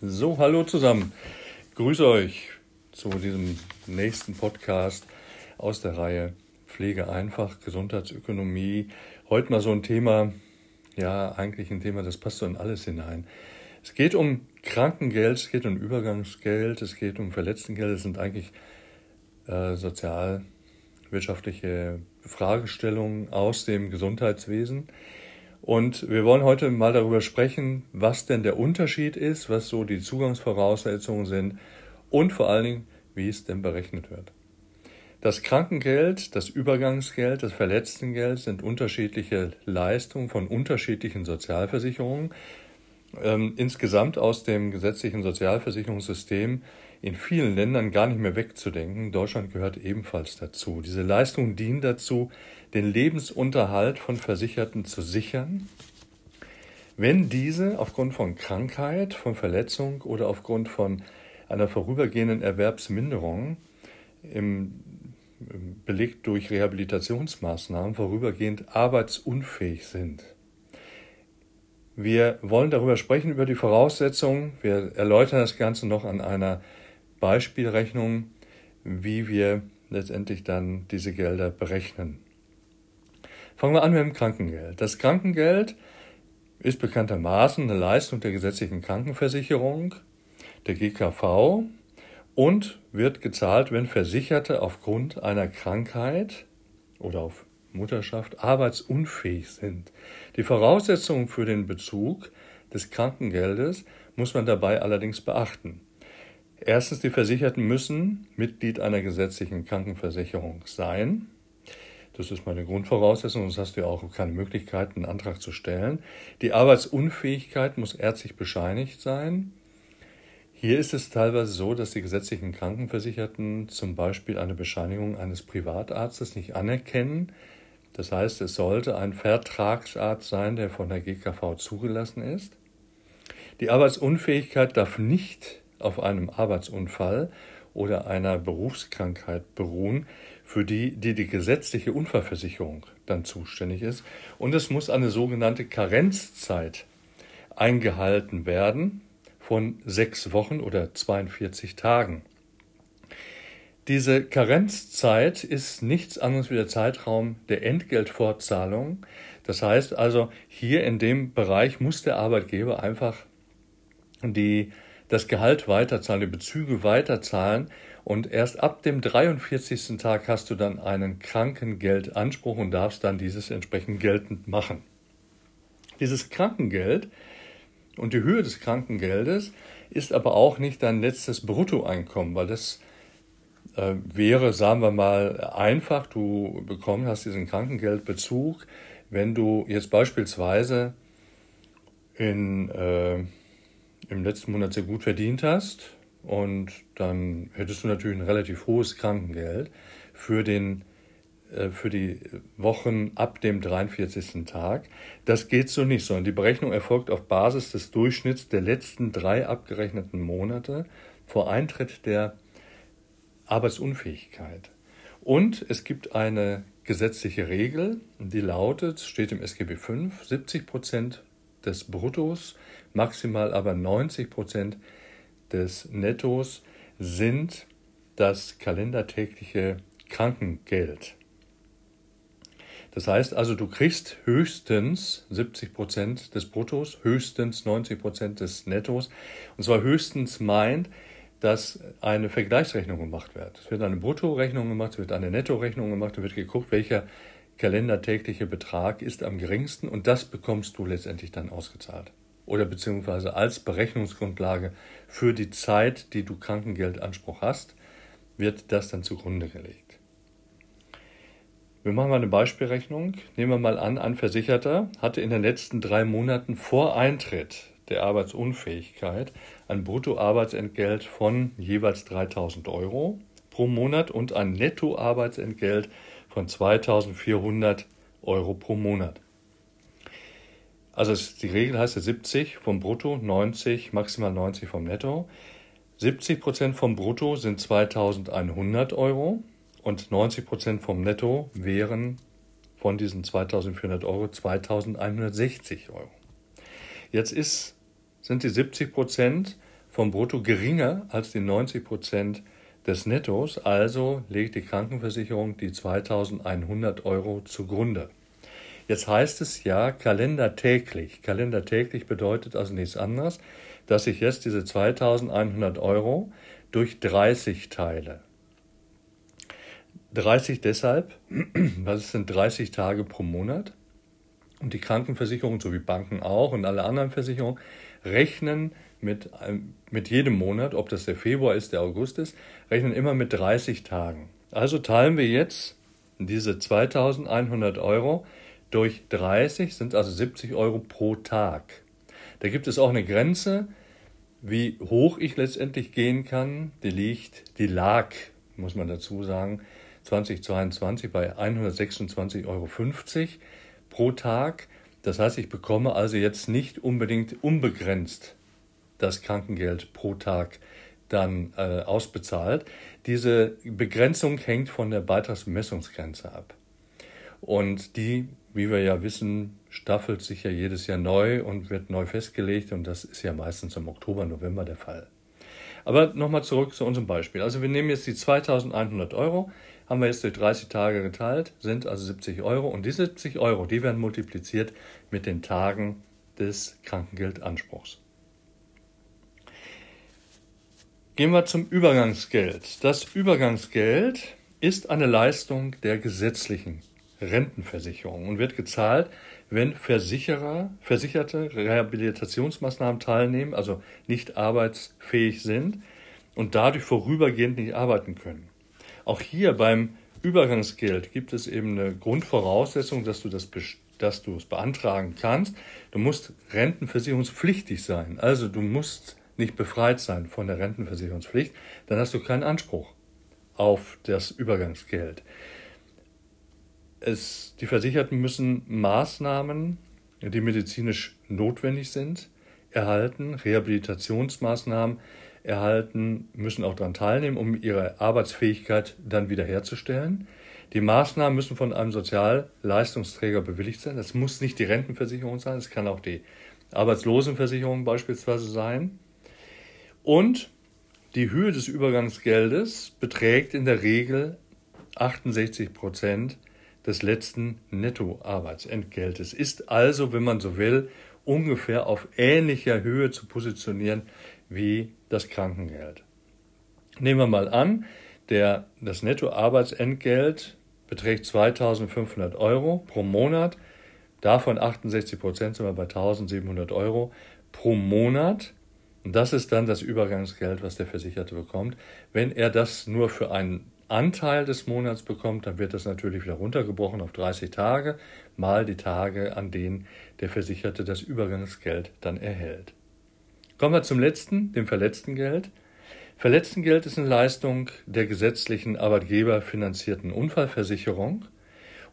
So, hallo zusammen. Grüße euch zu diesem nächsten Podcast aus der Reihe Pflege einfach, Gesundheitsökonomie. Heute mal so ein Thema, ja, eigentlich ein Thema, das passt so in alles hinein. Es geht um Krankengeld, es geht um Übergangsgeld, es geht um Verletztengeld. Es sind eigentlich äh, sozialwirtschaftliche Fragestellungen aus dem Gesundheitswesen. Und wir wollen heute mal darüber sprechen, was denn der Unterschied ist, was so die Zugangsvoraussetzungen sind und vor allen Dingen, wie es denn berechnet wird. Das Krankengeld, das Übergangsgeld, das Verletztengeld sind unterschiedliche Leistungen von unterschiedlichen Sozialversicherungen. Ähm, insgesamt aus dem gesetzlichen Sozialversicherungssystem in vielen Ländern gar nicht mehr wegzudenken. Deutschland gehört ebenfalls dazu. Diese Leistungen dienen dazu, den Lebensunterhalt von Versicherten zu sichern, wenn diese aufgrund von Krankheit, von Verletzung oder aufgrund von einer vorübergehenden Erwerbsminderung im belegt durch Rehabilitationsmaßnahmen vorübergehend arbeitsunfähig sind. Wir wollen darüber sprechen, über die Voraussetzungen. Wir erläutern das Ganze noch an einer Beispielrechnung, wie wir letztendlich dann diese Gelder berechnen. Fangen wir an mit dem Krankengeld. Das Krankengeld ist bekanntermaßen eine Leistung der gesetzlichen Krankenversicherung, der GKV, und wird gezahlt, wenn Versicherte aufgrund einer Krankheit oder auf Mutterschaft arbeitsunfähig sind. Die Voraussetzungen für den Bezug des Krankengeldes muss man dabei allerdings beachten. Erstens, die Versicherten müssen Mitglied einer gesetzlichen Krankenversicherung sein. Das ist meine Grundvoraussetzung, sonst hast du ja auch keine Möglichkeit, einen Antrag zu stellen. Die Arbeitsunfähigkeit muss ärztlich bescheinigt sein. Hier ist es teilweise so, dass die gesetzlichen Krankenversicherten zum Beispiel eine Bescheinigung eines Privatarztes nicht anerkennen. Das heißt, es sollte ein Vertragsarzt sein, der von der GKV zugelassen ist. Die Arbeitsunfähigkeit darf nicht auf einem Arbeitsunfall oder einer Berufskrankheit beruhen, für die, die die gesetzliche Unfallversicherung dann zuständig ist. Und es muss eine sogenannte Karenzzeit eingehalten werden von sechs Wochen oder 42 Tagen. Diese Karenzzeit ist nichts anderes wie der Zeitraum der Entgeltfortzahlung. Das heißt also, hier in dem Bereich muss der Arbeitgeber einfach die, das Gehalt weiterzahlen, die Bezüge weiterzahlen, und erst ab dem 43. Tag hast du dann einen Krankengeldanspruch und darfst dann dieses entsprechend geltend machen. Dieses Krankengeld und die Höhe des Krankengeldes ist aber auch nicht dein letztes Bruttoeinkommen, weil das äh, wäre, sagen wir mal, einfach, du bekommst, hast diesen Krankengeldbezug, wenn du jetzt beispielsweise in, äh, im letzten Monat sehr gut verdient hast, und dann hättest du natürlich ein relativ hohes Krankengeld für, den, äh, für die Wochen ab dem 43. Tag. Das geht so nicht, sondern die Berechnung erfolgt auf Basis des Durchschnitts der letzten drei abgerechneten Monate vor Eintritt der Arbeitsunfähigkeit. Und es gibt eine gesetzliche Regel, die lautet, steht im SGB V, 70 Prozent des Bruttos, maximal aber 90 Prozent des Nettos sind das kalendertägliche Krankengeld. Das heißt also, du kriegst höchstens 70 Prozent des Bruttos, höchstens 90 Prozent des Nettos. Und zwar höchstens meint, dass eine Vergleichsrechnung gemacht wird. Es wird eine Bruttorechnung gemacht, es wird eine Nettorechnung gemacht, es wird geguckt, welcher kalendertägliche Betrag ist am geringsten und das bekommst du letztendlich dann ausgezahlt oder beziehungsweise als Berechnungsgrundlage für die Zeit, die du Krankengeldanspruch hast, wird das dann zugrunde gelegt. Wir machen mal eine Beispielrechnung. Nehmen wir mal an, ein Versicherter hatte in den letzten drei Monaten vor Eintritt der Arbeitsunfähigkeit ein Bruttoarbeitsentgelt von jeweils 3000 Euro pro Monat und ein Nettoarbeitsentgelt von 2400 Euro pro Monat. Also die Regel heißt ja 70 vom Brutto, 90, maximal 90 vom Netto. 70 Prozent vom Brutto sind 2100 Euro und 90 Prozent vom Netto wären von diesen 2400 Euro 2160 Euro. Jetzt ist, sind die 70 Prozent vom Brutto geringer als die 90 Prozent des Nettos, also legt die Krankenversicherung die 2100 Euro zugrunde. Jetzt heißt es ja kalendertäglich. Kalendertäglich bedeutet also nichts anderes, dass ich jetzt diese 2100 Euro durch 30 teile. 30 deshalb, was sind 30 Tage pro Monat? Und die Krankenversicherung, so wie Banken auch und alle anderen Versicherungen, rechnen mit, mit jedem Monat, ob das der Februar ist, der August ist, rechnen immer mit 30 Tagen. Also teilen wir jetzt diese 2100 Euro durch 30, sind also 70 Euro pro Tag. Da gibt es auch eine Grenze, wie hoch ich letztendlich gehen kann. Die liegt, die lag, muss man dazu sagen, 2022 bei 126,50 Euro pro Tag. Das heißt, ich bekomme also jetzt nicht unbedingt unbegrenzt das Krankengeld pro Tag dann äh, ausbezahlt. Diese Begrenzung hängt von der Beitragsbemessungsgrenze ab. Und die, wie wir ja wissen, staffelt sich ja jedes Jahr neu und wird neu festgelegt und das ist ja meistens im Oktober, November der Fall. Aber nochmal zurück zu unserem Beispiel. Also wir nehmen jetzt die 2100 Euro, haben wir jetzt durch 30 Tage geteilt, sind also 70 Euro und diese 70 Euro, die werden multipliziert mit den Tagen des Krankengeldanspruchs. Gehen wir zum Übergangsgeld. Das Übergangsgeld ist eine Leistung der gesetzlichen Rentenversicherung und wird gezahlt, wenn Versicherer, Versicherte Rehabilitationsmaßnahmen teilnehmen, also nicht arbeitsfähig sind und dadurch vorübergehend nicht arbeiten können. Auch hier beim Übergangsgeld gibt es eben eine Grundvoraussetzung, dass du das dass du es beantragen kannst. Du musst rentenversicherungspflichtig sein. Also du musst nicht befreit sein von der Rentenversicherungspflicht. Dann hast du keinen Anspruch auf das Übergangsgeld es, die Versicherten müssen Maßnahmen, die medizinisch notwendig sind, erhalten, Rehabilitationsmaßnahmen erhalten, müssen auch daran teilnehmen, um ihre Arbeitsfähigkeit dann wiederherzustellen. Die Maßnahmen müssen von einem Sozialleistungsträger bewilligt sein. Das muss nicht die Rentenversicherung sein, es kann auch die Arbeitslosenversicherung beispielsweise sein. Und die Höhe des Übergangsgeldes beträgt in der Regel 68 Prozent des letzten Nettoarbeitsentgeltes. Ist also, wenn man so will, ungefähr auf ähnlicher Höhe zu positionieren wie das Krankengeld. Nehmen wir mal an, der, das Nettoarbeitsentgelt beträgt 2500 Euro pro Monat. Davon 68 Prozent sind wir bei 1700 Euro pro Monat. Und das ist dann das Übergangsgeld, was der Versicherte bekommt. Wenn er das nur für einen Anteil des Monats bekommt, dann wird das natürlich wieder runtergebrochen auf 30 Tage, mal die Tage, an denen der Versicherte das Übergangsgeld dann erhält. Kommen wir zum letzten, dem Verletztengeld. Verletztengeld ist eine Leistung der gesetzlichen arbeitgeberfinanzierten Unfallversicherung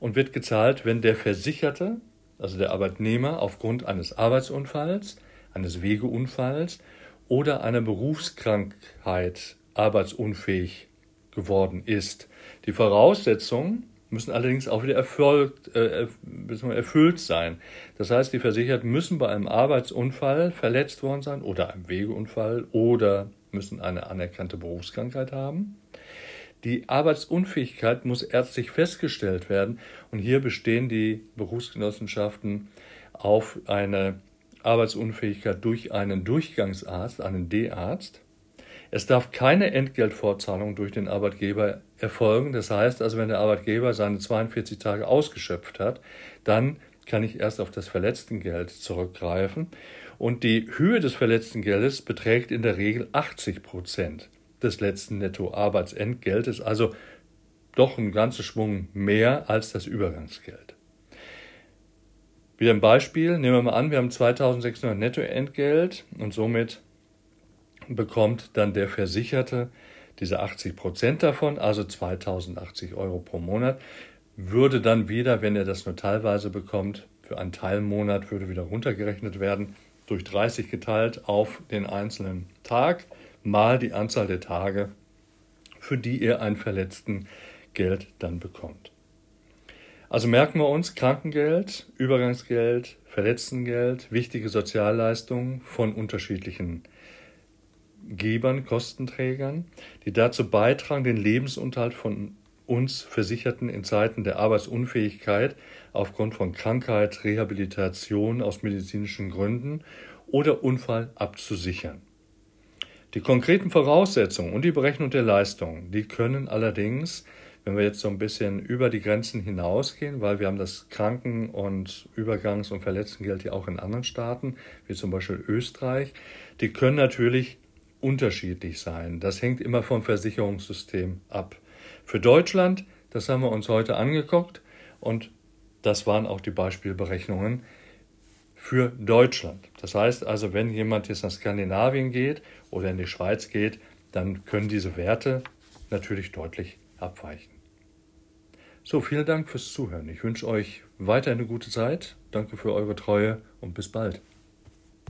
und wird gezahlt, wenn der Versicherte, also der Arbeitnehmer, aufgrund eines Arbeitsunfalls, eines Wegeunfalls oder einer Berufskrankheit arbeitsunfähig geworden ist. Die Voraussetzungen müssen allerdings auch wieder erfolgt, äh, erfüllt sein. Das heißt, die Versicherten müssen bei einem Arbeitsunfall verletzt worden sein oder einem Wegeunfall oder müssen eine anerkannte Berufskrankheit haben. Die Arbeitsunfähigkeit muss ärztlich festgestellt werden und hier bestehen die Berufsgenossenschaften auf eine Arbeitsunfähigkeit durch einen Durchgangsarzt, einen D-Arzt. Es darf keine Entgeltfortzahlung durch den Arbeitgeber erfolgen. Das heißt also, wenn der Arbeitgeber seine 42 Tage ausgeschöpft hat, dann kann ich erst auf das Verletztengeld zurückgreifen. Und die Höhe des Verletztengeldes beträgt in der Regel 80 Prozent des letzten Nettoarbeitsentgeltes, also doch ein ganzer Schwung mehr als das Übergangsgeld. Wieder ein Beispiel, nehmen wir mal an, wir haben 2600 Nettoentgelt und somit bekommt dann der Versicherte diese 80 Prozent davon, also 2080 Euro pro Monat, würde dann wieder, wenn er das nur teilweise bekommt, für einen Teilmonat würde wieder runtergerechnet werden, durch 30 geteilt auf den einzelnen Tag, mal die Anzahl der Tage, für die er ein verletzten Geld dann bekommt. Also merken wir uns Krankengeld, Übergangsgeld, Verletztengeld, wichtige Sozialleistungen von unterschiedlichen Arbeitgebern, Kostenträgern, die dazu beitragen, den Lebensunterhalt von uns Versicherten in Zeiten der Arbeitsunfähigkeit aufgrund von Krankheit, Rehabilitation aus medizinischen Gründen oder Unfall abzusichern. Die konkreten Voraussetzungen und die Berechnung der Leistungen, die können allerdings, wenn wir jetzt so ein bisschen über die Grenzen hinausgehen, weil wir haben das Kranken- und Übergangs- und Verletztengeld ja auch in anderen Staaten, wie zum Beispiel Österreich, die können natürlich unterschiedlich sein. Das hängt immer vom Versicherungssystem ab. Für Deutschland, das haben wir uns heute angeguckt und das waren auch die Beispielberechnungen für Deutschland. Das heißt also, wenn jemand jetzt nach Skandinavien geht oder in die Schweiz geht, dann können diese Werte natürlich deutlich abweichen. So, vielen Dank fürs Zuhören. Ich wünsche euch weiter eine gute Zeit. Danke für eure Treue und bis bald.